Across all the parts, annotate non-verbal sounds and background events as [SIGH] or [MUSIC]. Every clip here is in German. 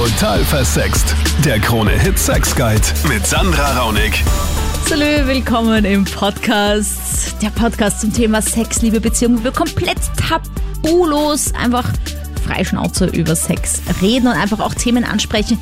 Total versext. Der Krone-Hit Sex Guide mit Sandra Raunig. Salü, willkommen im Podcast. Der Podcast zum Thema Sex, Liebe, Beziehung. Wir komplett tabulos einfach Freischnauze über Sex reden und einfach auch Themen ansprechen,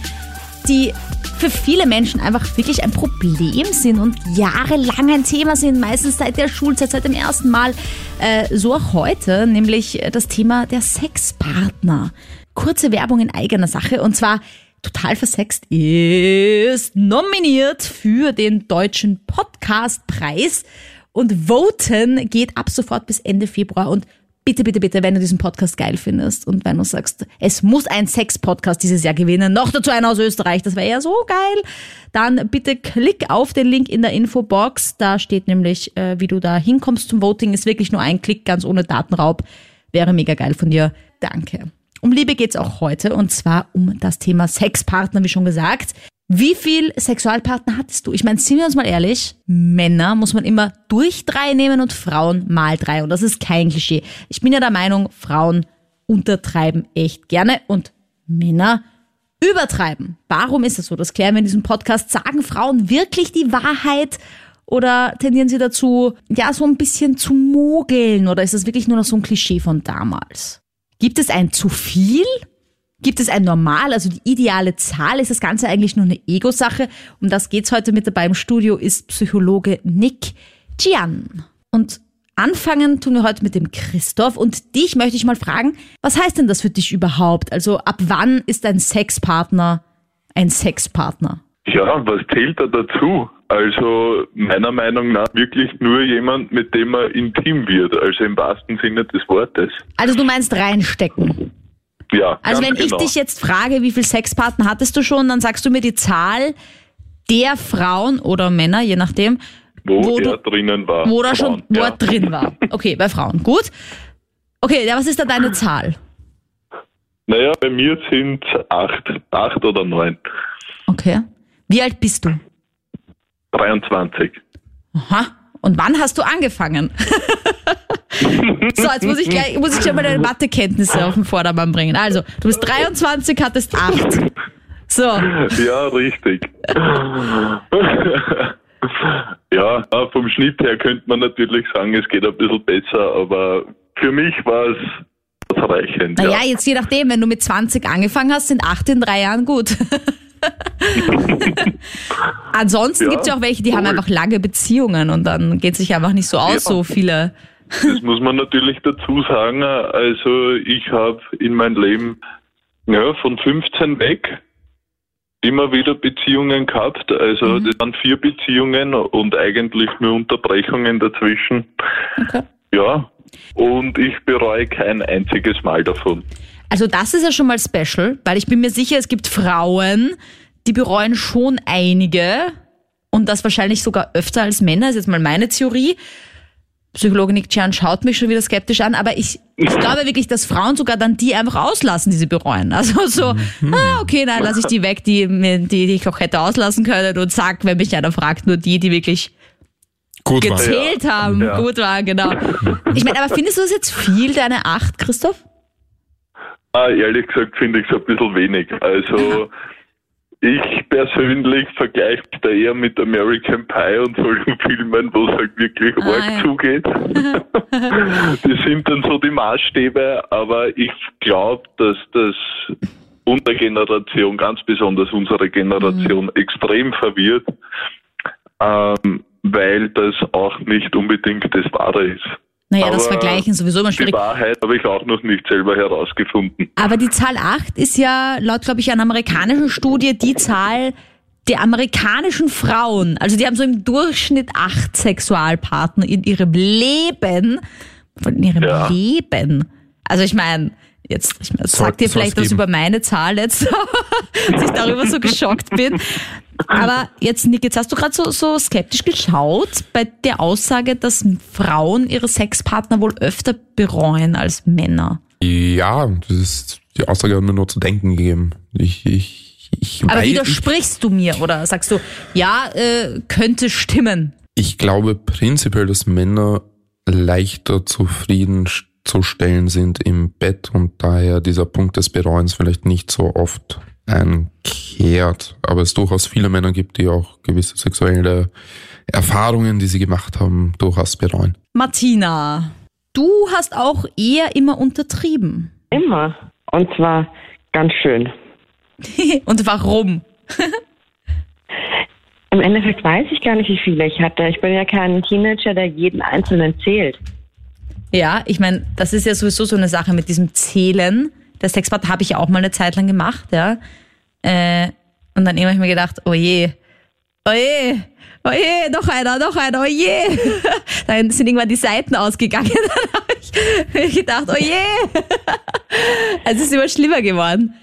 die für viele Menschen einfach wirklich ein Problem sind und jahrelang ein Thema sind, meistens seit der Schulzeit, seit dem ersten Mal. Äh, so auch heute, nämlich das Thema der Sexpartner. Kurze Werbung in eigener Sache und zwar Total Versext ist nominiert für den Deutschen Podcastpreis und voten geht ab sofort bis Ende Februar und bitte, bitte, bitte, wenn du diesen Podcast geil findest und wenn du sagst, es muss ein Sex-Podcast dieses Jahr gewinnen, noch dazu einer aus Österreich, das wäre ja so geil, dann bitte klick auf den Link in der Infobox. Da steht nämlich, äh, wie du da hinkommst zum Voting. Ist wirklich nur ein Klick, ganz ohne Datenraub. Wäre mega geil von dir. Danke. Um Liebe geht's auch heute und zwar um das Thema Sexpartner, wie schon gesagt. Wie viel Sexualpartner hattest du? Ich meine, sind wir uns mal ehrlich, Männer muss man immer durch drei nehmen und Frauen mal drei. Und das ist kein Klischee. Ich bin ja der Meinung, Frauen untertreiben echt gerne und Männer übertreiben. Warum ist das so? Das klären wir in diesem Podcast. Sagen Frauen wirklich die Wahrheit? Oder tendieren sie dazu, ja, so ein bisschen zu mogeln? Oder ist das wirklich nur noch so ein Klischee von damals? Gibt es ein zu viel? Gibt es ein Normal, also die ideale Zahl? Ist das Ganze eigentlich nur eine Ego-Sache? Um das geht's heute mit dabei im Studio, ist Psychologe Nick Gian. Und anfangen tun wir heute mit dem Christoph. Und dich möchte ich mal fragen, was heißt denn das für dich überhaupt? Also ab wann ist ein Sexpartner ein Sexpartner? Ja, was zählt da dazu? Also meiner Meinung nach wirklich nur jemand, mit dem man intim wird, also im wahrsten Sinne des Wortes. Also du meinst reinstecken? Ja. Also wenn ganz ich genau. dich jetzt frage, wie viel Sexpartner hattest du schon, dann sagst du mir die Zahl der Frauen oder Männer, je nachdem, wo, wo er du- drinnen war. wo da schon Frauen, ja. Wort drin war. Okay, bei Frauen. Gut. Okay, ja, was ist da deine Zahl? Naja, bei mir sind acht, acht oder neun. Okay. Wie alt bist du? 23. Aha. Und wann hast du angefangen? [LAUGHS] so, jetzt muss ich gleich, muss ich schon mal deine Mathekenntnisse auf den Vordermann bringen. Also, du bist 23, hattest 8. So, Ja, richtig. ja, ja, vom Schnitt her könnte man natürlich sagen, es geht ein bisschen besser, aber für mich war es ausreichend. naja, ja. jetzt je nachdem, wenn du mit 20 angefangen hast, sind 8 in drei Jahren gut. [LAUGHS] [LAUGHS] Ansonsten Ja, gibt's ja auch welche, die haben cool. einfach lange Beziehungen und dann geht sich einfach nicht so aus, Ja. so viele. Das muss man natürlich dazu sagen. Also ich habe in meinem Leben ja, von 15 weg immer wieder Beziehungen gehabt. Also Mhm. das waren vier Beziehungen und eigentlich nur Unterbrechungen dazwischen. Okay. Ja, und ich bereue kein einziges Mal davon. Also das ist ja schon mal special, weil ich bin mir sicher, es gibt Frauen, die bereuen schon einige und das wahrscheinlich sogar öfter als Männer, ist jetzt mal meine Theorie. Psychologe Nick Chan schaut mich schon wieder skeptisch an, aber ich, ich glaube wirklich, dass Frauen sogar dann die einfach auslassen, die sie bereuen. Also so, ah, okay, nein, lasse ich die weg, die, die, die ich auch hätte auslassen können und sag, wenn mich einer fragt, nur die, die wirklich Gut war. gezählt haben, Ja. gut waren, genau. Ich meine, aber findest du das jetzt viel, deine acht, Christoph? Ah, ehrlich gesagt finde ich es ein bisschen wenig. Also [LAUGHS] ich persönlich vergleiche da eher mit American Pie und solchen Filmen, wo es halt wirklich Ah, arg ja. zugeht. [LAUGHS] die sind dann so die Maßstäbe, aber ich glaube, dass das unsere Generation, ganz besonders unsere Generation, Mhm. extrem verwirrt, ähm, weil das auch nicht unbedingt das Wahre ist. Naja, das Aber Vergleichen ist sowieso immer Die schwierig. Wahrheit habe ich auch noch nicht selber herausgefunden. Aber die Zahl 8 ist ja laut, glaube ich, einer amerikanischen Studie die Zahl der amerikanischen Frauen. Also die haben so im Durchschnitt acht Sexualpartner in ihrem Leben. In ihrem Ja. Leben. Also ich meine, jetzt, ich mein, sagt dir soll's vielleicht was geben. über meine Zahl jetzt, [LAUGHS] dass ich darüber so geschockt bin. Aber jetzt, Nick, jetzt hast du gerade so, so skeptisch geschaut bei der Aussage, dass Frauen ihre Sexpartner wohl öfter bereuen als Männer. Ja, das ist, die Aussage hat mir nur zu denken gegeben. Ich, ich, ich Aber weiß, ich, widersprichst du mir oder sagst du, ja, äh, könnte stimmen? ich glaube prinzipiell, dass Männer leichter zufriedenzustellen sind im Bett und daher dieser Punkt des Bereuens vielleicht nicht so oft einkehrt. Aber es durchaus viele Männer gibt, die auch gewisse sexuelle Erfahrungen, die sie gemacht haben, durchaus bereuen. Martina, du hast auch eher immer untertrieben. Immer. Und zwar ganz schön. [LAUGHS] Und warum? [LAUGHS] Im Endeffekt weiß ich gar nicht, wie viele ich hatte. Ich bin ja kein Teenager, der jeden Einzelnen zählt. Ja, ich meine, das ist ja sowieso so eine Sache mit diesem Zählen. Der Sexpart habe ich ja auch mal eine Zeit lang gemacht, ja. Äh, und dann immer hab ich mir gedacht, oh je, oh je, oh je, noch einer, noch einer, oh je. [LAUGHS] Dann sind irgendwann die Seiten ausgegangen. [LAUGHS] Dann habe ich mir gedacht, oh je. [LAUGHS] Es ist immer schlimmer geworden.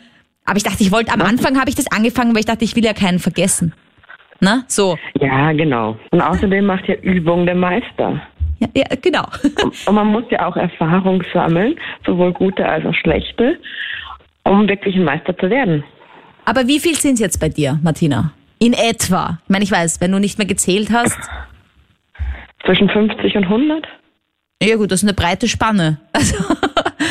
Aber ich dachte, ich wollte, am Anfang habe ich das angefangen, weil ich dachte, ich will ja keinen vergessen. Na, so. Ja, genau. Und außerdem macht ja Übung der Meister. Ja, ja genau. Und man muss ja auch Erfahrung sammeln, sowohl gute als auch schlechte, um wirklich ein Meister zu werden. Aber wie viel sind es jetzt bei dir, Martina? In etwa. Ich meine, ich weiß, wenn du nicht mehr gezählt hast. Zwischen 50 und 100? Ja gut, das ist eine breite Spanne. Also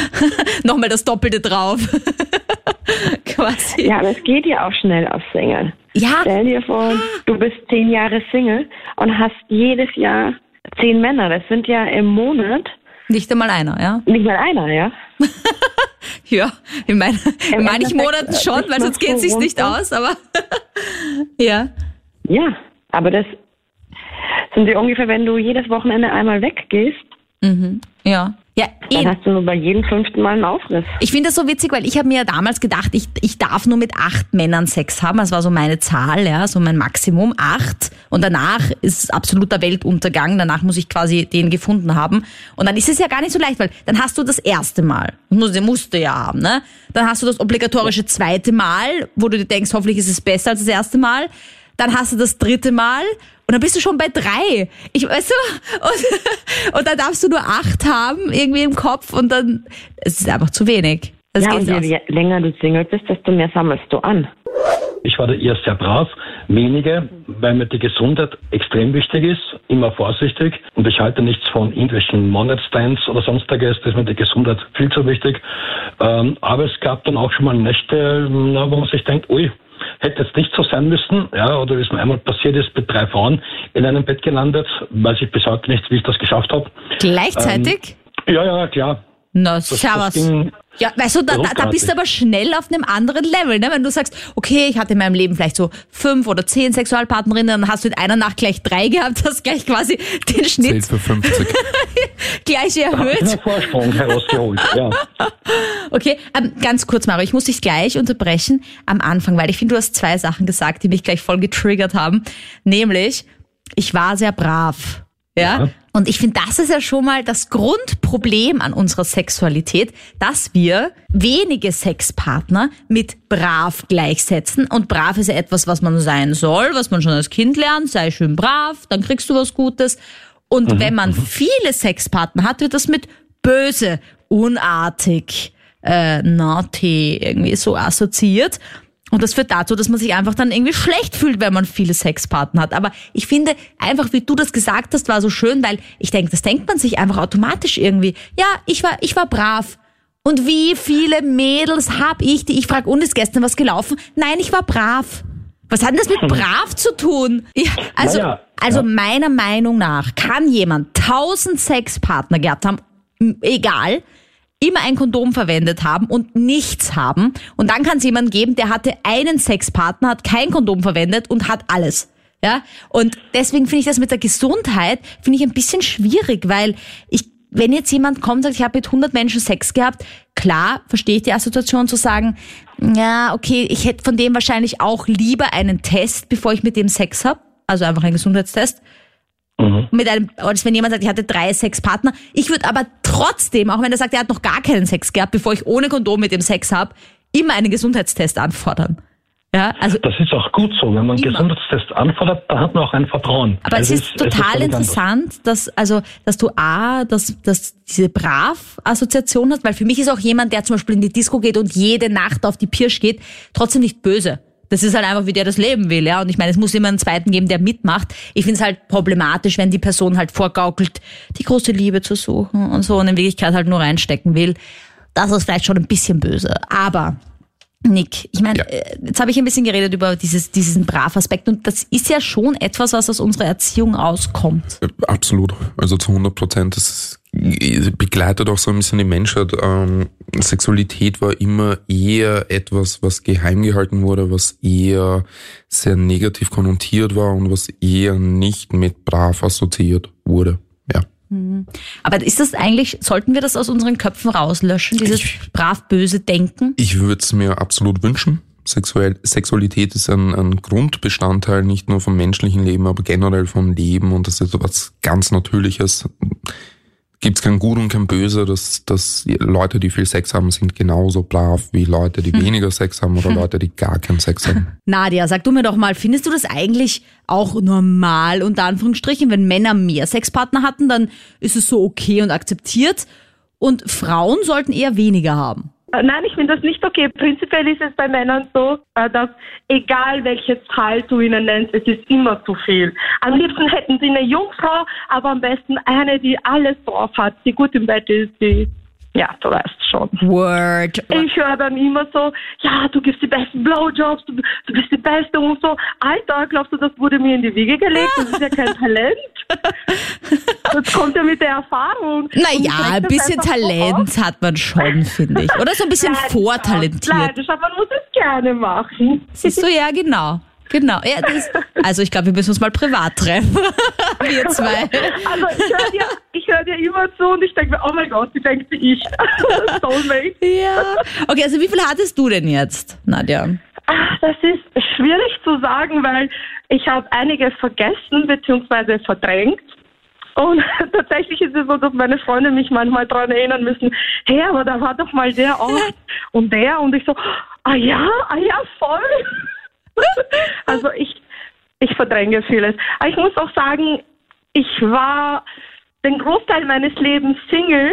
[LAUGHS] nochmal das Doppelte drauf. [LAUGHS] Quasi. Ja, aber es geht ja auch schnell auf Single. Ja. Stell dir vor, du bist zehn Jahre Single und hast jedes Jahr zehn Männer. Das sind ja im Monat Nicht einmal einer, ja? nicht mal einer, ja? [LAUGHS] Ja, in, mein, in Im manchen Monaten schon, weil sonst geht es sich nicht aus, aber [LAUGHS] ja. Ja, aber das sind die ungefähr, wenn du jedes Wochenende einmal weggehst, Ja. Ja, dann hast du nur bei jedem fünften Mal einen Aufriss. Ich finde das so witzig, weil ich habe mir ja damals gedacht, ich, ich darf nur mit acht Männern Sex haben. Das war so meine Zahl, ja, so mein Maximum, acht. Und danach ist absoluter Weltuntergang. Danach muss ich quasi den gefunden haben. Und dann ist es ja gar nicht so leicht, weil dann hast du das erste Mal. Muss, musst du ja haben, ne? Dann hast du das obligatorische zweite Mal, wo du dir denkst, hoffentlich ist es besser als das erste Mal. Dann hast du das dritte Mal und dann bist du schon bei drei. Ich weißt du, und, [LAUGHS] und dann darfst du nur acht haben irgendwie im Kopf und dann es ist einfach zu wenig. Das ja, geht und aus. je länger du Single bist, desto mehr sammelst du an. Ich war da eher sehr brav, wenige, weil mir die Gesundheit extrem wichtig ist, immer vorsichtig und ich halte nichts von irgendwelchen One-Night-Stands oder sonstiges, da ist mir die Gesundheit viel zu wichtig. Ähm, aber es gab dann auch schon mal Nächte, na, wo man sich denkt, ui, hätte jetzt nicht so sein müssen, ja, oder wie es mir einmal passiert ist, mit drei Frauen in einem Bett gelandet, weiß ich bis heute nicht, wie ich das geschafft habe. Gleichzeitig? Ja, ja, klar. Na, Das, servus. das ging Ja, weißt du, da, da, da bist du aber schnell auf einem anderen Level, ne? Wenn du sagst, okay, ich hatte in meinem Leben vielleicht so fünf oder zehn Sexualpartnerinnen, dann hast du in einer Nacht gleich drei gehabt, hast gleich quasi den Zählt Schnitt für 50. [LAUGHS] gleich erhöht. Vorsprung herausgeholt, ja. [LAUGHS] Okay, ähm, ganz kurz, Mario, ich muss dich gleich unterbrechen am Anfang, weil ich finde, du hast zwei Sachen gesagt, die mich gleich voll getriggert haben. Nämlich, ich war sehr brav. Ja. Ja. Und ich finde, das ist ja schon mal das Grundproblem an unserer Sexualität, dass wir wenige Sexpartner mit brav gleichsetzen. Und brav ist ja etwas, was man sein soll, was man schon als Kind lernt. Sei schön brav, dann kriegst du was Gutes. Und wenn man viele Sexpartner hat, wird das mit böse, unartig, äh, naughty irgendwie so assoziiert. Und das führt dazu, dass man sich einfach dann irgendwie schlecht fühlt, wenn man viele Sexpartner hat. Aber ich finde, einfach wie du das gesagt hast, war so schön, weil ich denke, das denkt man sich einfach automatisch irgendwie. Ja, ich war, ich war brav. Und wie viele Mädels hab ich, die ich frage, und ist gestern was gelaufen? Nein, ich war brav. Was hat denn das mit brav zu tun? Ja, also, Naja, also ja. meiner Meinung nach kann jemand tausend Sexpartner gehabt haben, egal, immer ein Kondom verwendet haben und nichts haben. Und dann kann es jemanden geben, der hatte einen Sexpartner, hat kein Kondom verwendet und hat alles. Ja, und deswegen finde ich das mit der Gesundheit, finde ich ein bisschen schwierig, weil ich, wenn jetzt jemand kommt und sagt, ich habe mit 100 Menschen Sex gehabt, klar, verstehe ich die Assoziation zu sagen, ja, okay, ich hätte von dem wahrscheinlich auch lieber einen Test, bevor ich mit dem Sex habe, also einfach einen Gesundheitstest, mit einem, oder wenn jemand sagt, ich hatte drei Sexpartner, ich würde aber trotzdem, auch wenn er sagt, er hat noch gar keinen Sex gehabt, bevor ich ohne Kondom mit dem Sex habe, immer einen Gesundheitstest anfordern. Ja, also Das ist auch gut so. Wenn man einen. Gesundheitstest anfordert, dann hat man auch ein Vertrauen. Aber es Also ist total anders. interessant, dass, also, dass du A, dass, dass diese Brav-Assoziation hast, weil für mich ist auch jemand, der zum Beispiel in die Disco geht und jede Nacht auf die Pirsch geht, trotzdem nicht böse. Das ist halt einfach, wie der das leben will, ja. Und ich meine, es muss immer einen zweiten geben, der mitmacht. Ich finde es halt problematisch, wenn die Person halt vorgaukelt, die große Liebe zu suchen und so und in Wirklichkeit halt nur reinstecken will. Das ist vielleicht schon ein bisschen böse. Aber Nick, ich meine, Ja. äh, jetzt habe ich ein bisschen geredet über dieses, diesen Brav-Aspekt und das ist ja schon etwas, was aus unserer Erziehung auskommt. Äh, Absolut. Also zu 100 Prozent. Das begleitet auch so ein bisschen die Menschheit. Ähm, Sexualität war immer eher etwas, was geheim gehalten wurde, was eher sehr negativ konnotiert war und was eher nicht mit brav assoziiert wurde. Ja. Aber ist das eigentlich, sollten wir das aus unseren Köpfen rauslöschen, dieses brav-böse Denken? Ich würde es mir absolut wünschen. Sexuell, Sexualität ist ein, ein Grundbestandteil nicht nur vom menschlichen Leben, aber generell vom Leben und das ist etwas ganz Natürliches. Gibt es kein Gut und kein Böse, dass, dass Leute, die viel Sex haben, sind genauso brav wie Leute, die weniger Sex haben oder Leute, die gar keinen Sex haben. [LAUGHS] Nadia, sag du mir doch mal, findest du das eigentlich auch normal, unter Anführungsstrichen, wenn Männer mehr Sexpartner hatten, dann ist es so okay und akzeptiert und Frauen sollten eher weniger haben? Äh, Nein, ich finde das nicht okay. Prinzipiell ist es bei Männern so, äh, dass egal welche Zahl du ihnen nennst, es ist immer zu viel. Am liebsten hätten sie eine Jungfrau, aber am besten eine, die alles drauf hat, die gut im Bett ist, die, ja, du weißt schon. Word. Ich höre dann immer so, ja, du gibst die besten Blowjobs, du, du bist die Beste und so. Alter, glaubst du, das wurde mir in die Wiege gelegt? Das ist ja kein Talent. Das kommt ja mit der Erfahrung. Naja, ein bisschen so auf. Talent hat man schon, finde ich. Oder so ein bisschen Leidenschaft, vortalentiert. Leidenschaft, man muss es gerne machen. Siehst du, ja, genau. Genau. Ja, das, [LAUGHS] also ich glaube, wir müssen uns mal privat treffen. [LAUGHS] wir zwei. Also ich höre dir, ich hör dir immer zu und ich denke mir, oh mein Gott, die denkt wie ich. [LAUGHS] Soulmate. [LAUGHS] Ja. Okay, also wie viel hattest du denn jetzt, Nadja? Ach, das ist schwierig zu sagen, weil ich habe einige vergessen bzw. verdrängt. Und [LAUGHS] tatsächlich ist es so, dass meine Freunde mich manchmal daran erinnern müssen, hey, aber da war doch mal der Ort und der und ich so, ah ja, ah ja, voll. also ich, ich verdränge vieles. Aber ich muss auch sagen, ich war den Großteil meines Lebens Single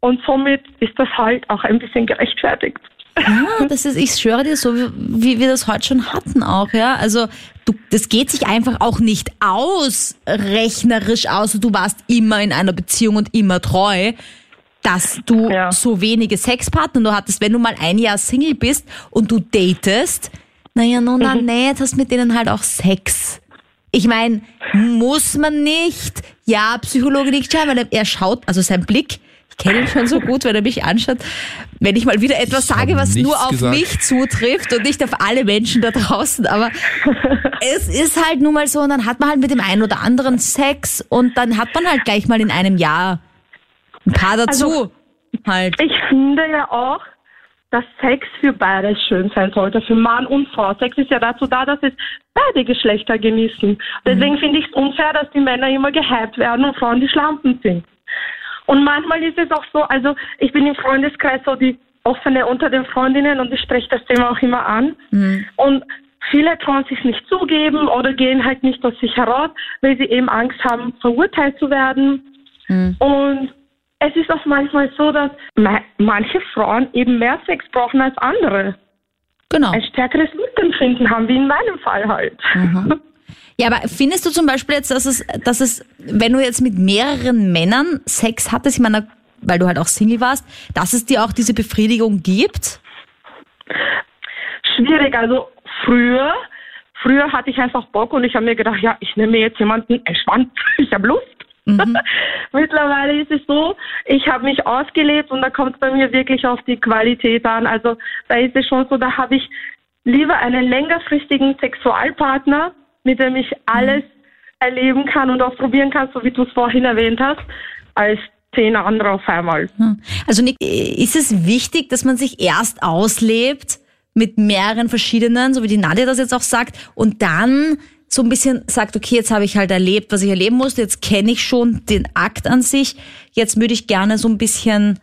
und somit ist das halt auch ein bisschen gerechtfertigt. Ja, das ist, ich schwöre dir, so wie, wir das heute schon hatten auch, ja. Also, du, das geht sich einfach auch nicht aus, rechnerisch aus. Du warst immer in einer Beziehung und immer treu, dass du Ja. so wenige Sexpartner du hattest. Wenn du mal ein Jahr Single bist und du datest, naja, nun, na, nicht, hast mit denen halt auch Sex. Ich meine, muss man nicht. Ja, Psychologe nicht schauen, weil er, er schaut, also sein Blick, ich kenne ihn schon so gut, wenn er mich anschaut, wenn ich mal wieder etwas Ich sage, was nur auf gesagt. mich zutrifft und nicht auf alle Menschen da draußen, aber [LAUGHS] es ist halt nun mal so, und dann hat man halt mit dem einen oder anderen Sex und dann hat man halt gleich mal in einem Jahr ein paar dazu. Also, halt. Ich finde ja auch, dass Sex für beides schön sein sollte, für Mann und Frau. Sex ist ja dazu da, dass es beide Geschlechter genießen. Deswegen finde ich es unfair, dass die Männer immer gehypt werden und Frauen die Schlampen sind. Und manchmal ist es auch so, also ich bin im Freundeskreis so die offene unter den Freundinnen und ich spreche das Thema auch immer an. Und viele trauen sich nicht zugeben oder gehen halt nicht aus sich heraus, weil sie eben Angst haben, verurteilt zu werden. Und es ist auch manchmal so, dass ma- manche Frauen eben mehr Sex brauchen als andere. Genau. Ein stärkeres Mitempfinden haben, wie in meinem Fall halt. Ja, aber findest du zum Beispiel jetzt, dass es, dass es, wenn du jetzt mit mehreren Männern Sex hattest, ich meine, weil du halt auch Single warst, dass es dir auch diese Befriedigung gibt? Schwierig, also früher, früher hatte ich einfach Bock und ich habe mir gedacht, ja, ich nehme mir jetzt jemanden entspannt, [LAUGHS] ich habe Lust. [LAUGHS] Mittlerweile ist es so, ich habe mich ausgelebt und da kommt es bei mir wirklich auf die Qualität an. Also da ist es schon so, da habe ich lieber einen längerfristigen Sexualpartner, mit dem ich alles erleben kann und ausprobieren kann, so wie du es vorhin erwähnt hast, als zehn andere auf einmal. Hm. Also Nick, ist es wichtig, dass man sich erst auslebt mit mehreren verschiedenen, so wie die Nadja das jetzt auch sagt, und dann so ein bisschen sagt, okay, jetzt habe ich halt erlebt, was ich erleben musste, jetzt kenne ich schon den Akt an sich, jetzt würde ich gerne so ein bisschen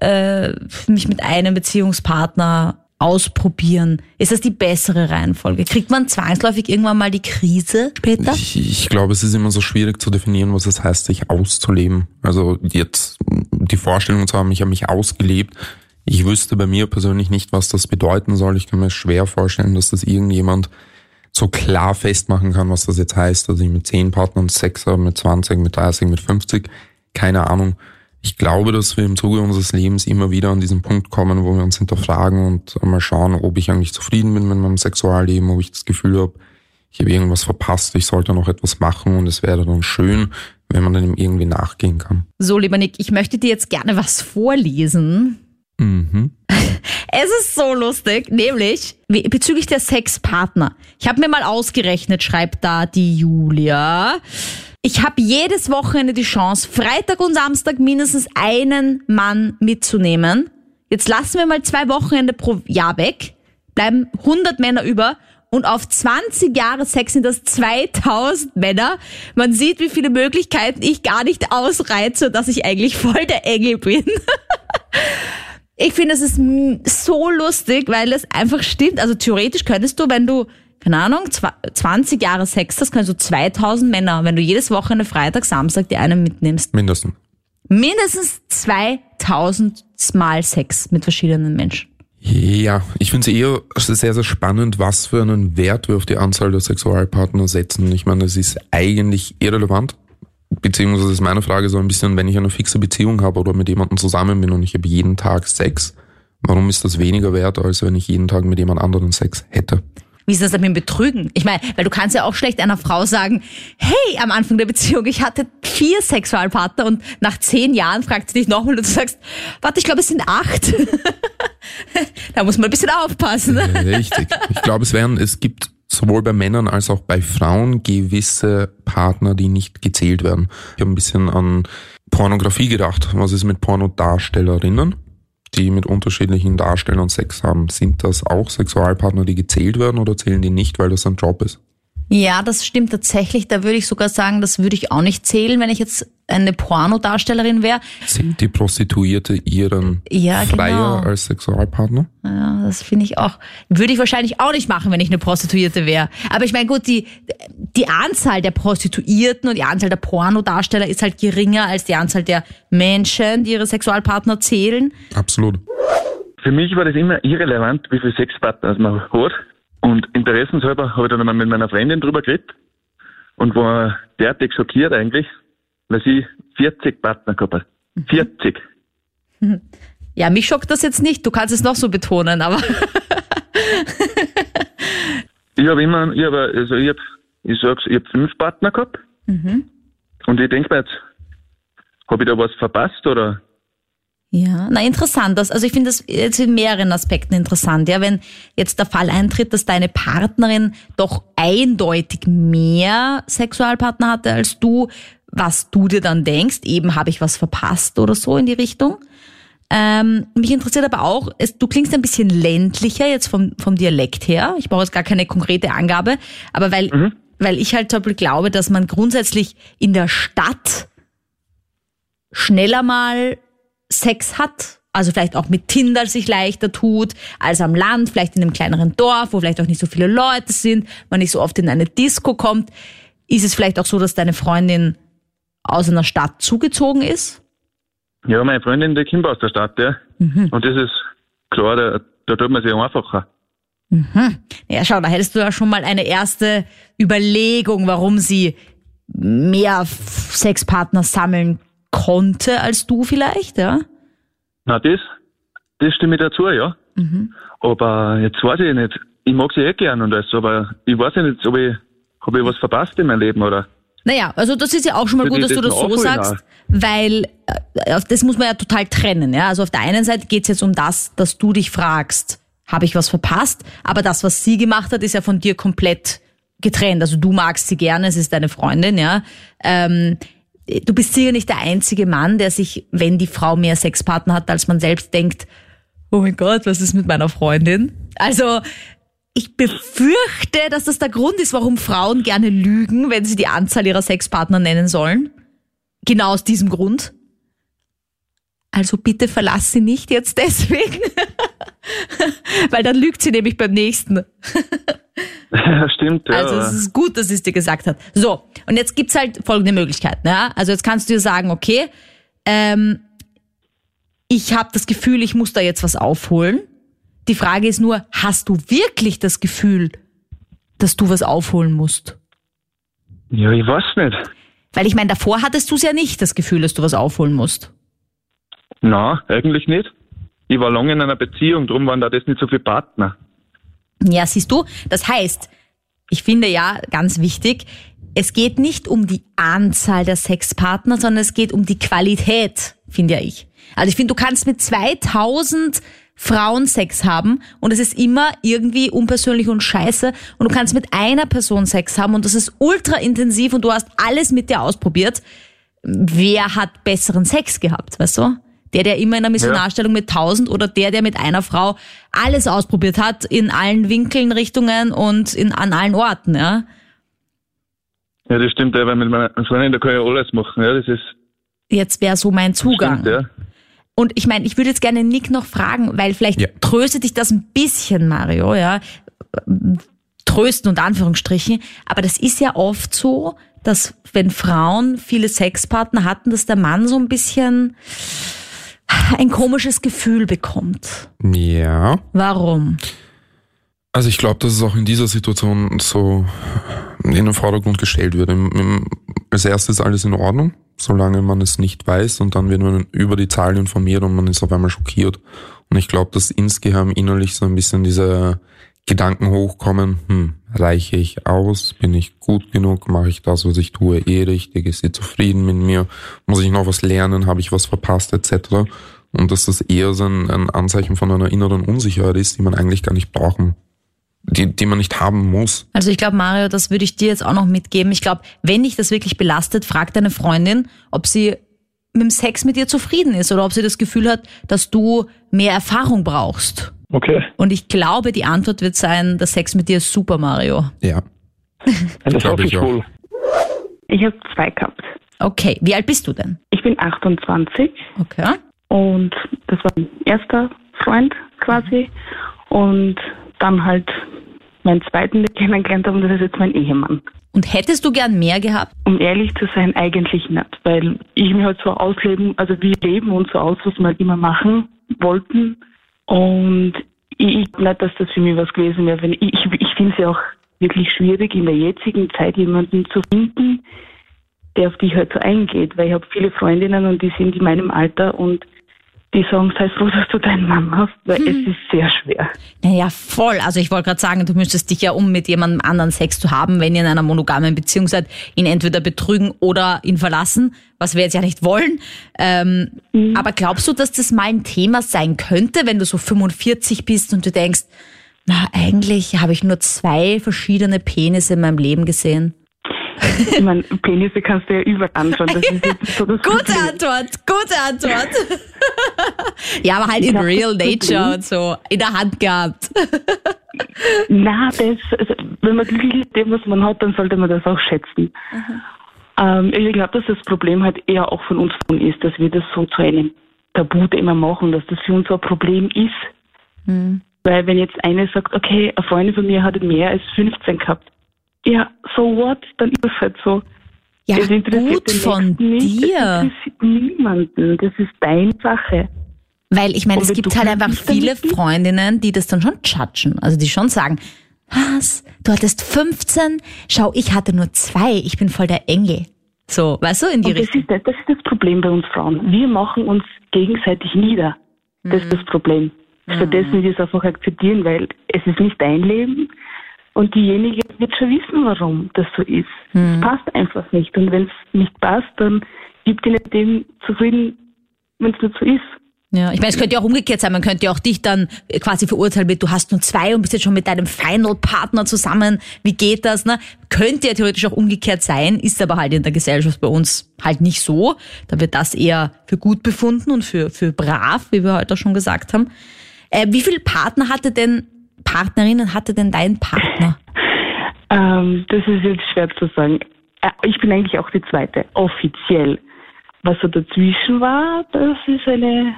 äh, mich mit einem Beziehungspartner ausprobieren. Ist das die bessere Reihenfolge? Kriegt man zwangsläufig irgendwann mal die Krise später? Ich, ich glaube, es ist immer so schwierig zu definieren, was es heißt, sich auszuleben. Also jetzt die Vorstellung zu haben, ich habe mich ausgelebt. Ich wüsste bei mir persönlich nicht, was das bedeuten soll. Ich kann mir schwer vorstellen, dass das irgendjemand so klar festmachen kann, was das jetzt heißt, dass ich mit 10 Partnern Sex habe, mit 20, mit 30, mit 50. Keine Ahnung. Ich glaube, dass wir im Zuge unseres Lebens immer wieder an diesen Punkt kommen, wo wir uns hinterfragen und mal schauen, ob ich eigentlich zufrieden bin mit meinem Sexualleben, ob ich das Gefühl habe, ich habe irgendwas verpasst, ich sollte noch etwas machen und es wäre dann schön, wenn man dem irgendwie nachgehen kann. So, lieber Nick, ich möchte dir jetzt gerne was vorlesen. Mhm. Es ist so lustig, nämlich bezüglich der Sexpartner. Ich habe mir mal ausgerechnet, schreibt da die Julia. Ich habe jedes Wochenende die Chance, Freitag und Samstag mindestens einen Mann mitzunehmen. Jetzt lassen wir mal zwei Wochenende pro Jahr weg, bleiben 100 Männer über und auf 20 Jahre Sex sind das 2000 Männer. Man sieht, wie viele Möglichkeiten ich gar nicht ausreize, dass ich eigentlich voll der Engel bin. [LAUGHS] Ich finde, es ist so lustig, weil es einfach stimmt. Also theoretisch könntest du, wenn du, keine Ahnung, zwa- 20 Jahre Sex hast, könntest du 2000 Männer, wenn du jedes Wochenende Freitag, Samstag die einen mitnimmst, Mindestens. mindestens 2000 Mal Sex mit verschiedenen Menschen. Ja, ich finde es eher sehr, sehr spannend, was für einen Wert wir auf die Anzahl der Sexualpartner setzen. Ich meine, es ist eigentlich irrelevant. Beziehungsweise ist meine Frage so ein bisschen, wenn ich eine fixe Beziehung habe oder mit jemandem zusammen bin und ich habe jeden Tag Sex, warum ist das weniger wert, als wenn ich jeden Tag mit jemand anderem Sex hätte? Wie ist das denn mit dem Betrügen? Ich meine, weil du kannst ja auch schlecht einer Frau sagen, hey, am Anfang der Beziehung, ich hatte vier Sexualpartner und nach zehn Jahren fragt sie dich nochmal und du sagst, warte, ich glaube, es sind acht. [LAUGHS] da muss man ein bisschen aufpassen. Richtig. Ich glaube, es werden, es gibt sowohl bei Männern als auch bei Frauen gewisse Partner, die nicht gezählt werden. Ich habe ein bisschen an Pornografie gedacht. Was ist mit Pornodarstellerinnen, die mit unterschiedlichen Darstellern Sex haben? Sind das auch Sexualpartner, die gezählt werden oder zählen die nicht, weil das ein Job ist? Ja, das stimmt tatsächlich. Da würde ich sogar sagen, das würde ich auch nicht zählen, wenn ich jetzt eine Pornodarstellerin wäre. Zählt die Prostituierte ihren Ja, Freier genau. als Sexualpartner? Ja, das finde ich auch. Würde ich wahrscheinlich auch nicht machen, wenn ich eine Prostituierte wäre. Aber ich meine, gut, die, die Anzahl der Prostituierten und die Anzahl der Pornodarsteller ist halt geringer als die Anzahl der Menschen, die ihre Sexualpartner zählen. Absolut. Für mich war das immer irrelevant, wie viele Sexpartner man hat. Und interessenshalber habe ich dann mal mit meiner Freundin drüber geredet und war derartig schockiert eigentlich, weil sie 40 Partner gehabt hat. 40. Ja, mich schockt das jetzt nicht. Du kannst es noch so betonen, aber Ich habe immer, ich habe, also ich habe, ich sag's, ich habe fünf Partner gehabt. Und ich denke mir jetzt, habe ich da was verpasst oder? Ja, na interessant. Das, also ich finde das jetzt in mehreren Aspekten interessant. Ja, wenn jetzt der Fall eintritt, dass deine Partnerin doch eindeutig mehr Sexualpartner hatte als du, was du dir dann denkst, eben habe ich was verpasst oder so in die Richtung. Ähm, mich interessiert aber auch, es, du klingst ein bisschen ländlicher jetzt vom, vom Dialekt her. Ich brauche jetzt gar keine konkrete Angabe, aber weil, weil ich halt zum Beispiel glaube, dass man grundsätzlich in der Stadt schneller mal Sex hat, also vielleicht auch mit Tinder sich leichter tut, als am Land, vielleicht in einem kleineren Dorf, wo vielleicht auch nicht so viele Leute sind, man nicht so oft in eine Disco kommt, ist es vielleicht auch so, dass deine Freundin aus einer Stadt zugezogen ist? Ja, meine Freundin, die kommt aus der Stadt, ja. Und das ist klar, da, da tut man sich einfacher. Ja, schau, da hättest du ja schon mal eine erste Überlegung, warum sie mehr Sexpartner sammeln konnte als du vielleicht, ja? Na, das, das stimme ich dazu, ja. Aber jetzt weiß ich nicht, ich mag sie eh gern und alles, aber ich weiß ja nicht, ob ich, habe ich was verpasst in meinem Leben oder? Naja, also das ist ja auch schon mal gut, dass du das so sagst, weil äh, das muss man ja total trennen. Ja? Also auf der einen Seite geht's jetzt um das, dass du dich fragst, habe ich was verpasst? Aber das, was sie gemacht hat, ist ja von dir komplett getrennt. Also du magst sie gerne, es ist deine Freundin, ja. Ähm, du bist sicher nicht der einzige Mann, der sich, wenn die Frau mehr Sexpartner hat, als man selbst denkt, oh mein Gott, was ist mit meiner Freundin? Also ich befürchte, dass das der Grund ist, warum Frauen gerne lügen, wenn sie die Anzahl ihrer Sexpartner nennen sollen. Genau aus diesem Grund. Also bitte verlass sie nicht jetzt deswegen. [LAUGHS] Weil dann lügt sie nämlich beim nächsten. Ja, stimmt, ja. Also es ist gut, dass sie es dir gesagt hat. So, und jetzt gibt's halt folgende Möglichkeiten. Ja? Also jetzt kannst du dir sagen, okay, ähm, ich habe das Gefühl, ich muss da jetzt was aufholen. Die Frage ist nur, hast du wirklich das Gefühl, dass du was aufholen musst? ja, ich weiß nicht. Weil ich meine, davor hattest du ja nicht das Gefühl, dass du was aufholen musst. Na, eigentlich nicht. Ich war lange in einer Beziehung, darum waren da das nicht so viele Partner. Ja, siehst du, das heißt, ich finde ja ganz wichtig, es geht nicht um die Anzahl der Sexpartner, sondern es geht um die Qualität, finde ja ich. Also ich finde, du kannst mit 2000 Frauen Sex haben und es ist immer irgendwie unpersönlich und scheiße und du kannst mit einer Person Sex haben und das ist ultra intensiv und du hast alles mit dir ausprobiert. Wer hat besseren Sex gehabt, weißt du? Der, der immer in einer Missionarstellung mit 1000 oder der, der mit einer Frau alles ausprobiert hat, in allen Winkeln, Richtungen und in, an allen Orten, ja? Ja, das stimmt, ja, weil mit meiner Freundin, da kann ich alles machen, ja, das ist, Jetzt wäre so mein Zugang. stimmt, ja. Und ich meine, ich würde jetzt gerne Nick noch fragen, weil vielleicht Ja. tröstet dich das ein bisschen, Mario, ja. Trösten und Anführungsstrichen. Aber das ist ja oft so, dass wenn Frauen viele Sexpartner hatten, dass der Mann so ein bisschen ein komisches Gefühl bekommt. Ja. Warum? Also ich glaube, dass es auch in dieser Situation so in den Vordergrund gestellt wird. Im, im, als erstes ist alles in Ordnung, solange man es nicht weiß und dann wird man über die Zahlen informiert und man ist auf einmal schockiert. Und ich glaube, dass insgeheim innerlich so ein bisschen diese Gedanken hochkommen, hm, reiche ich aus, bin ich gut genug, mache ich das, was ich tue, eh richtig, ist sie zufrieden mit mir, muss ich noch was lernen, habe ich was verpasst, etc. Und dass das eher so ein, Anzeichen von einer inneren Unsicherheit ist, die man eigentlich gar nicht brauchen die, die man nicht haben muss. Also ich glaube, Mario, das würde ich dir jetzt auch noch mitgeben. Ich glaube, wenn dich das wirklich belastet, frag deine Freundin, ob sie mit dem Sex mit dir zufrieden ist oder ob sie das Gefühl hat, dass du mehr Erfahrung brauchst. Okay. Und ich glaube, die Antwort wird sein, der Sex mit dir ist super, Mario. Ja. [LAUGHS] Das hoffe ich wohl. Ich habe zwei gehabt. Okay, wie alt bist du denn? Ich bin 28 Okay. und das war mein erster Freund quasi. Und dann halt meinen zweiten, den ich kennengelernt habe, und das ist jetzt mein Ehemann. Und hättest du gern mehr gehabt? Um ehrlich zu sein, eigentlich nicht, weil ich mir halt so ausleben, also wir leben uns so aus, was wir halt immer machen wollten. Und ich, ich nicht, dass das für mich was gewesen wäre. Ich ich, ich finde es ja auch wirklich schwierig, in der jetzigen Zeit jemanden zu finden, der auf dich halt so eingeht, weil ich habe viele Freundinnen und die sind in meinem Alter und die sagen, sei froh, dass du deinen Mann hast, weil es ist sehr schwer. Naja, voll. Also ich wollte gerade sagen, du müsstest dich ja, um mit jemandem anderen Sex zu haben, wenn ihr in einer monogamen Beziehung seid, ihn entweder betrügen oder ihn verlassen, was wir jetzt ja nicht wollen. Ähm, Aber glaubst du, dass das mal ein Thema sein könnte, wenn du so 45 bist und du denkst, na, eigentlich habe ich nur zwei verschiedene Penisse in meinem Leben gesehen? Ich meine, Penisse kannst du ja überall anschauen. Das ist jetzt so das Gute Problem. Antwort, gute Antwort. [LAUGHS] ja, aber halt Ich in glaub, real nature und so, in der Hand gehabt. [LAUGHS] Na, das, also, wenn man glücklich mit dem, was man hat, dann sollte man das auch schätzen. Ähm, ich glaube, dass das Problem halt eher auch von uns ist, dass wir das so zu einem Tabuthema machen, dass das für uns so ein Problem ist. Weil wenn jetzt eine sagt, okay, eine Freundin von mir hat mehr als 15 gehabt, ja, so what, dann ist es halt so. Ja, Es interessiert gut den von nicht, dir. Es interessiert niemanden. Das ist deine Sache. Weil ich meine, es gibt halt einfach viele? Freundinnen, die das dann schon judgen. Also die schon sagen, was? Du hattest 15? Schau, ich hatte nur zwei. Ich bin voll der Engel. So, weißt du, in die Und das Richtung. ist, das, das ist das Problem bei uns Frauen. Wir machen uns gegenseitig nieder. Das ist das Problem. Stattdessen wir es einfach akzeptieren, weil es ist nicht dein Leben und diejenige wird schon wissen, warum das so ist. Es passt einfach nicht. Und wenn es nicht passt, dann gibt nicht dem zufrieden, wenn es nicht so ist. Ja, ich meine, es könnte ja auch umgekehrt sein. Man könnte ja auch dich dann äh, quasi verurteilen mit, du hast nur zwei und bist jetzt schon mit deinem Final-Partner zusammen. Wie geht das? Ne? Könnte ja theoretisch auch umgekehrt sein, ist aber halt in der Gesellschaft bei uns halt nicht so. Da wird das eher für gut befunden und für, für brav, wie wir heute auch schon gesagt haben. Äh, wie viele Partner hatte denn, Partnerinnen hatte denn dein Partner? Ähm, das ist jetzt schwer zu sagen. Äh, Ich bin eigentlich auch die zweite, offiziell. Was so dazwischen war, das ist eine,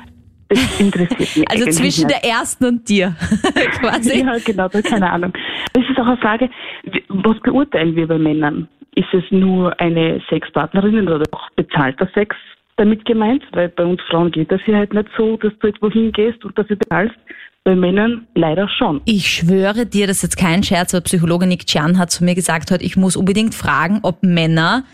das interessiert mich [LAUGHS] Also zwischen nicht. der ersten und dir, [LAUGHS] quasi. Ja, genau, das, keine Ahnung. Es ist auch eine Frage, was beurteilen wir bei Männern? Ist es nur eine Sexpartnerin oder auch bezahlter Sex damit gemeint? Weil bei uns Frauen geht das ja halt nicht so, dass du irgendwo hingehst und dafür bezahlst. Bei Männern leider schon. Ich schwöre dir, das ist jetzt kein Scherz, aber Psychologe Nick Chan hat zu mir gesagt heute, ich muss unbedingt fragen, ob Männer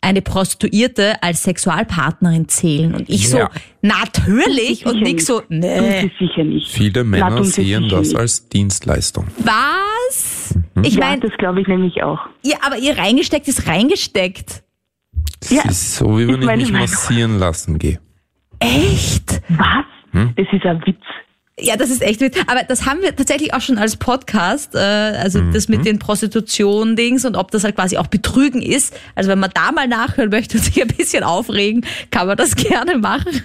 eine Prostituierte als Sexualpartnerin zählen? Und ich so, Ja. natürlich. Und Nick nicht. so, nee. sicher nicht. Viele Männer sehen das nicht. als Dienstleistung. Was? Ich ja, meine, das glaube ich nämlich auch. ja, aber ihr reingesteckt ist reingesteckt. Das Ja, ist so, wie wenn ich meine mich. Hm? massieren lassen gehe. Echt? Was? Das ist ein Witz. Ja, das ist echt witzig. Aber das haben wir tatsächlich auch schon als Podcast, äh, also das Mhm. mit den Prostitution-Dings und ob das halt quasi auch Betrügen ist. Also wenn man da mal nachhören möchte und sich ein bisschen aufregen, kann man das [LAUGHS] gerne machen.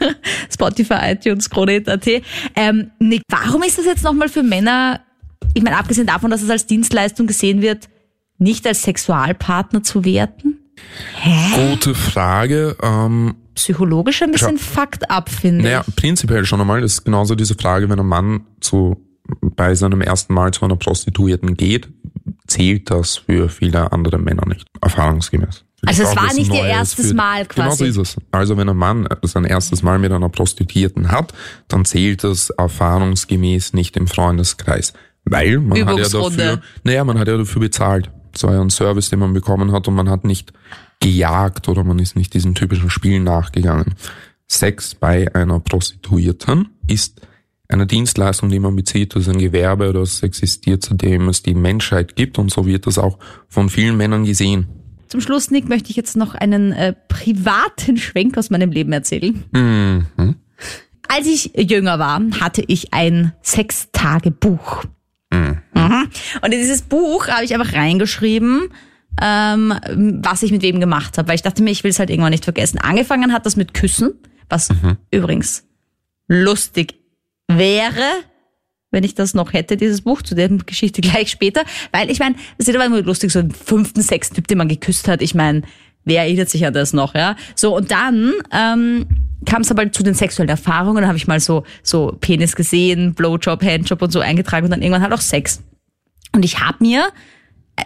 Spotify, iTunes, Krone.at. Ähm, Nick, warum ist das jetzt nochmal für Männer, ich meine, abgesehen davon, dass es als Dienstleistung gesehen wird, nicht als Sexualpartner zu werten? Gute Frage. Ähm, Psychologisch ein bisschen fucked up, finde naja, ich. prinzipiell schon einmal, das ist genauso diese Frage, wenn ein Mann zu, bei seinem ersten Mal zu einer Prostituierten geht, zählt das für viele andere Männer nicht, erfahrungsgemäß. Also es war nicht ihr erstes Mal Genau so quasi. ist es. Also wenn ein Mann sein erstes Mal mit einer Prostituierten hat, dann zählt das erfahrungsgemäß nicht im Freundeskreis. Weil man hat ja dafür, naja, man hat ja dafür bezahlt. Das war ja ein Service, den man bekommen hat und man hat nicht gejagt oder man ist nicht diesen typischen Spielen nachgegangen. Sex bei einer Prostituierten ist eine Dienstleistung, die man bezieht, das ist ein Gewerbe, das existiert, seitdem es die Menschheit gibt und so wird das auch von vielen Männern gesehen. Zum Schluss, Nick, möchte ich jetzt noch einen äh, privaten Schwenk aus meinem Leben erzählen. Mhm. Als ich jünger war, hatte ich ein Sechstagebuch. Mhm. Und in dieses Buch habe ich einfach reingeschrieben, ähm, was ich mit wem gemacht habe, weil ich dachte mir, ich will es halt irgendwann nicht vergessen. Angefangen hat das mit Küssen, was übrigens lustig wäre, wenn ich das noch hätte, dieses Buch, zu der Geschichte [LAUGHS] gleich später. Weil ich meine, es ist aber immer lustig, so einen fünften, sechsten Typ, den man geküsst hat. Ich meine, wer erinnert sich an das noch, ja? So, und dann ähm, kam es aber zu den sexuellen Erfahrungen. Dann habe ich mal so, so Penis gesehen, Blowjob, Handjob und so eingetragen und dann irgendwann halt auch Sex. Und ich habe mir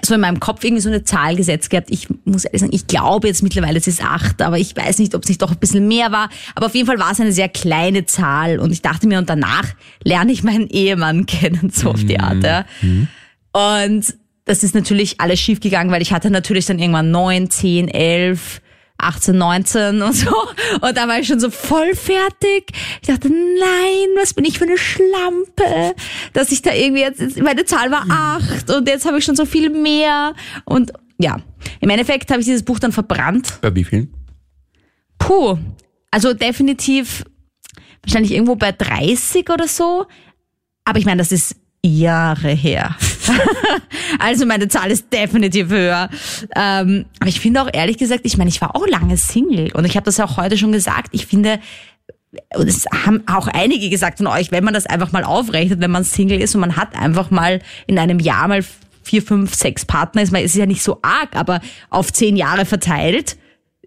so in meinem Kopf irgendwie so eine Zahl gesetzt gehabt. Ich muss ehrlich sagen, ich glaube jetzt mittlerweile, es ist acht, aber ich weiß nicht, ob es nicht doch ein bisschen mehr war. Aber auf jeden Fall war es eine sehr kleine Zahl. Und ich dachte mir, und danach lerne ich meinen Ehemann [LAUGHS] kennen, so auf die Art. Ja. Und das ist natürlich alles schief gegangen, weil ich hatte natürlich dann irgendwann neun, zehn, elf, 18, 19 und so. Und da war ich schon so voll fertig. Ich dachte, nein, was bin ich für eine Schlampe, dass ich da irgendwie jetzt, meine Zahl war acht und jetzt habe ich schon so viel mehr. Und ja, im Endeffekt habe ich dieses Buch dann verbrannt. Bei wie vielen? Puh, also definitiv wahrscheinlich irgendwo bei 30 oder so. Aber ich meine, das ist Jahre her. [LAUGHS] also meine Zahl ist definitiv höher. Ähm, aber ich finde auch ehrlich gesagt, ich meine, ich war auch lange Single und ich habe das auch heute schon gesagt. Ich finde, und es haben auch einige gesagt von euch, wenn man das einfach mal aufrechnet, wenn man Single ist und man hat einfach mal in einem Jahr mal vier, fünf, sechs Partner, ist, man- ist ja nicht so arg, aber auf zehn Jahre verteilt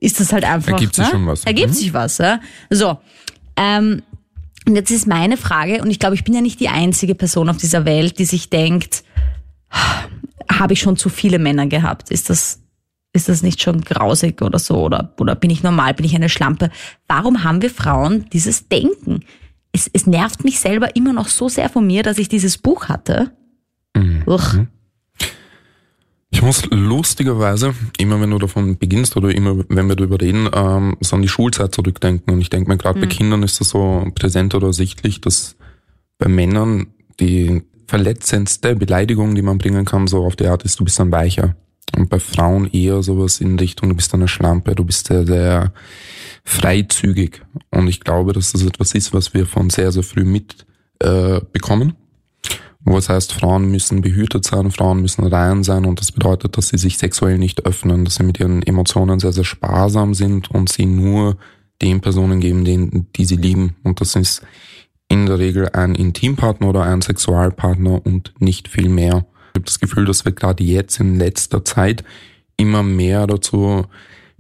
ist das halt einfach. Ergibt sich ne? schon was. Ergibt Mhm. sich was, ja. So. Ähm, und jetzt ist meine Frage, und ich glaube, ich bin ja nicht die einzige Person auf dieser Welt, die sich denkt, habe ich schon zu viele Männer gehabt? Ist das, ist das nicht schon grausig oder so? Oder, oder bin ich normal? Bin ich eine Schlampe? Warum haben wir Frauen dieses Denken? Es, es nervt mich selber immer noch so sehr von mir, dass ich dieses Buch hatte. Uch. Ich muss lustigerweise, immer wenn du davon beginnst oder immer wenn wir darüber reden, ähm, so an die Schulzeit zurückdenken. Und ich denke mir, gerade bei Kindern ist das so präsent oder ersichtlich, dass bei Männern die verletzendste Beleidigung, die man bringen kann, so auf die Art ist, du bist ein Weicher. Und bei Frauen eher sowas in Richtung, du bist eine Schlampe, du bist sehr, sehr freizügig. Und ich glaube, dass das etwas ist, was wir von sehr, sehr früh mit äh, bekommen. Was heißt, Frauen müssen behütet sein, Frauen müssen rein sein und das bedeutet, dass sie sich sexuell nicht öffnen, dass sie mit ihren Emotionen sehr, sehr sparsam sind und sie nur den Personen geben, den, die sie lieben. Und das ist in der Regel ein Intimpartner oder ein Sexualpartner und nicht viel mehr. Ich habe das Gefühl, dass wir gerade jetzt in letzter Zeit immer mehr dazu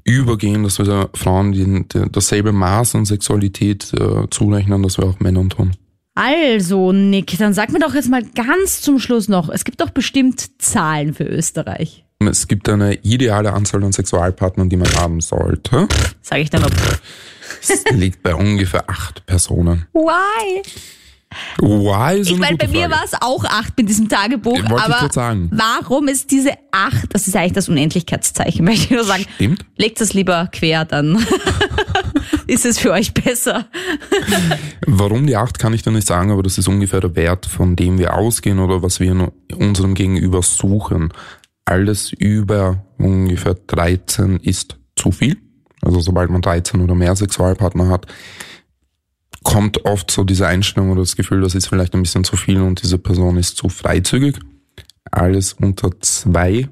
übergehen, dass wir Frauen die, die, dasselbe Maß an Sexualität äh, zurechnen, das wir auch Männern tun. Also, Nick, dann sag mir doch jetzt mal ganz zum Schluss noch, es gibt doch bestimmt Zahlen für Österreich. Es gibt eine ideale Anzahl an Sexualpartnern, die man haben sollte. Sag ich dann noch. Es liegt bei ungefähr acht Personen. Why? Why ist Ich eine meine, bei mir war es auch acht mit diesem Tagebuch, aber warum ist diese acht, das ist eigentlich das Unendlichkeitszeichen, [LAUGHS] möchte ich nur sagen. Stimmt. Legt es lieber quer, dann [LAUGHS] ist es für euch besser. Warum die 8 kann ich dir nicht sagen, aber das ist ungefähr der Wert, von dem wir ausgehen oder was wir in unserem Gegenüber suchen. Alles über ungefähr 13 ist zu viel. Also sobald man 13 oder mehr Sexualpartner hat, kommt oft so diese Einstellung oder das Gefühl, das ist vielleicht ein bisschen zu viel und diese Person ist zu freizügig. Alles unter zwei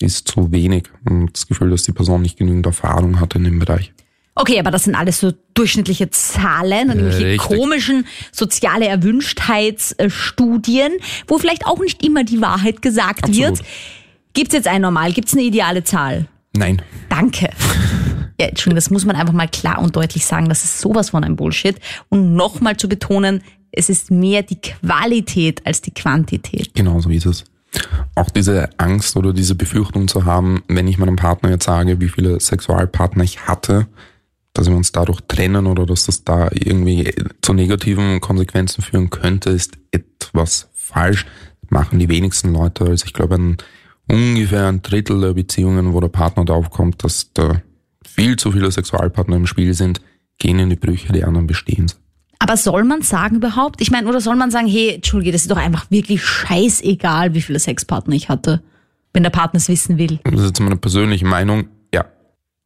ist zu wenig und das Gefühl, dass die Person nicht genügend Erfahrung hat in dem Bereich. Okay, aber das sind alles so durchschnittliche Zahlen und irgendwelche Richtig. komischen soziale Erwünschtheitsstudien, wo vielleicht auch nicht immer die Wahrheit gesagt Absolut. wird. Gibt's jetzt ein Normal? Gibt's eine ideale Zahl? Nein, Danke. Ja, Entschuldigung, das muss man einfach mal klar und deutlich sagen. Das ist sowas von ein Bullshit. Und nochmal zu betonen, es ist mehr die Qualität als die Quantität. Genau so ist es. Auch diese Angst oder diese Befürchtung zu haben, wenn ich meinem Partner jetzt sage, wie viele Sexualpartner ich hatte, dass wir uns dadurch trennen oder dass das da irgendwie zu negativen Konsequenzen führen könnte, ist etwas falsch. Das machen die wenigsten Leute. Also ich glaube, ein, ungefähr ein Drittel der Beziehungen, wo der Partner darauf kommt, dass da viel zu viele Sexualpartner im Spiel sind, gehen in die Brüche, die anderen bestehen. Aber soll man sagen überhaupt? Ich meine, oder soll man sagen, hey, Entschuldige, das ist doch einfach wirklich scheißegal, wie viele Sexpartner ich hatte, wenn der Partner es wissen will, Das ist jetzt meine persönliche Meinung. Ja,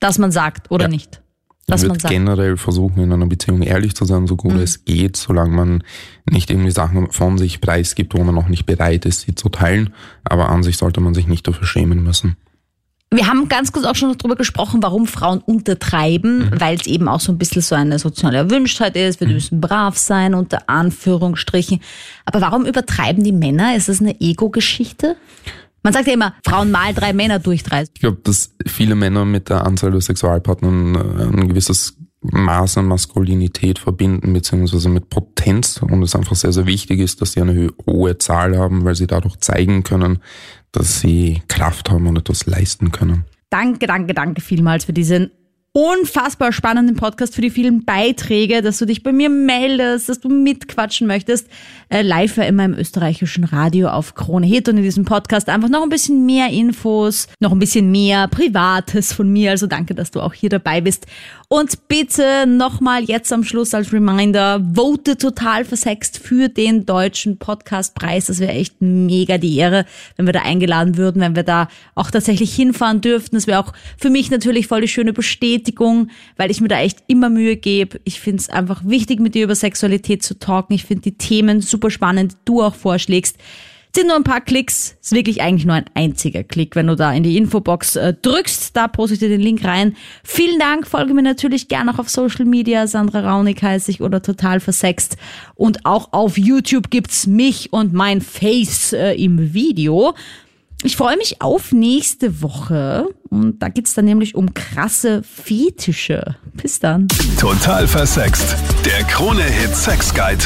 dass man sagt oder Ja. nicht. Ich Dass man würde generell versuchen, in einer Beziehung ehrlich zu sein, so gut Mhm. es geht, solange man nicht irgendwie Sachen von sich preisgibt, wo man noch nicht bereit ist, sie zu teilen. Aber an sich sollte man sich nicht dafür schämen müssen. Wir haben ganz kurz auch schon darüber gesprochen, warum Frauen untertreiben, Mhm. weil es eben auch so ein bisschen so eine soziale Erwünschtheit ist. Wir müssen brav sein, unter Anführungsstrichen. Aber warum übertreiben die Männer? Ist das eine Ego-Geschichte? Man sagt ja immer, Frauen mal drei Männer durch drei. Ich glaube, dass viele Männer mit der Anzahl der Sexualpartnern äh, ein gewisses Maß an Maskulinität verbinden, beziehungsweise mit Potenz und es einfach sehr, sehr wichtig ist, dass sie eine hohe Zahl haben, weil sie dadurch zeigen können, dass sie Kraft haben und etwas leisten können. Danke, danke, danke vielmals für diesen unfassbar spannenden Podcast, für die vielen Beiträge, dass du dich bei mir meldest, dass du mitquatschen möchtest. Äh, live war immer im österreichischen Radio auf Krone Hit und in diesem Podcast einfach noch ein bisschen mehr Infos, noch ein bisschen mehr Privates von mir. Also danke, dass du auch hier dabei bist. Und bitte nochmal jetzt am Schluss als Reminder, vote total versext für den deutschen Podcastpreis. Das wäre echt mega die Ehre, wenn wir da eingeladen würden, wenn wir da auch tatsächlich hinfahren dürften. Das wäre auch für mich natürlich voll die schöne Bestätigung, weil ich mir da echt immer Mühe gebe. Ich finde es einfach wichtig, mit dir über Sexualität zu talken. Ich finde die Themen super spannend, die du auch vorschlägst. Sind nur ein paar Klicks, ist wirklich eigentlich nur ein einziger Klick, wenn du da in die Infobox äh, drückst, da poste ich dir den Link rein. Vielen Dank, folge mir natürlich gerne auch auf Social Media, Sandra Raunig heiße ich oder total versext. Und auch auf YouTube gibt's mich und mein Face äh, im Video. Ich freue mich auf nächste Woche und da geht's dann nämlich um krasse Fetische. Bis dann. Total versext. Der Krone-Hit Sex Guide.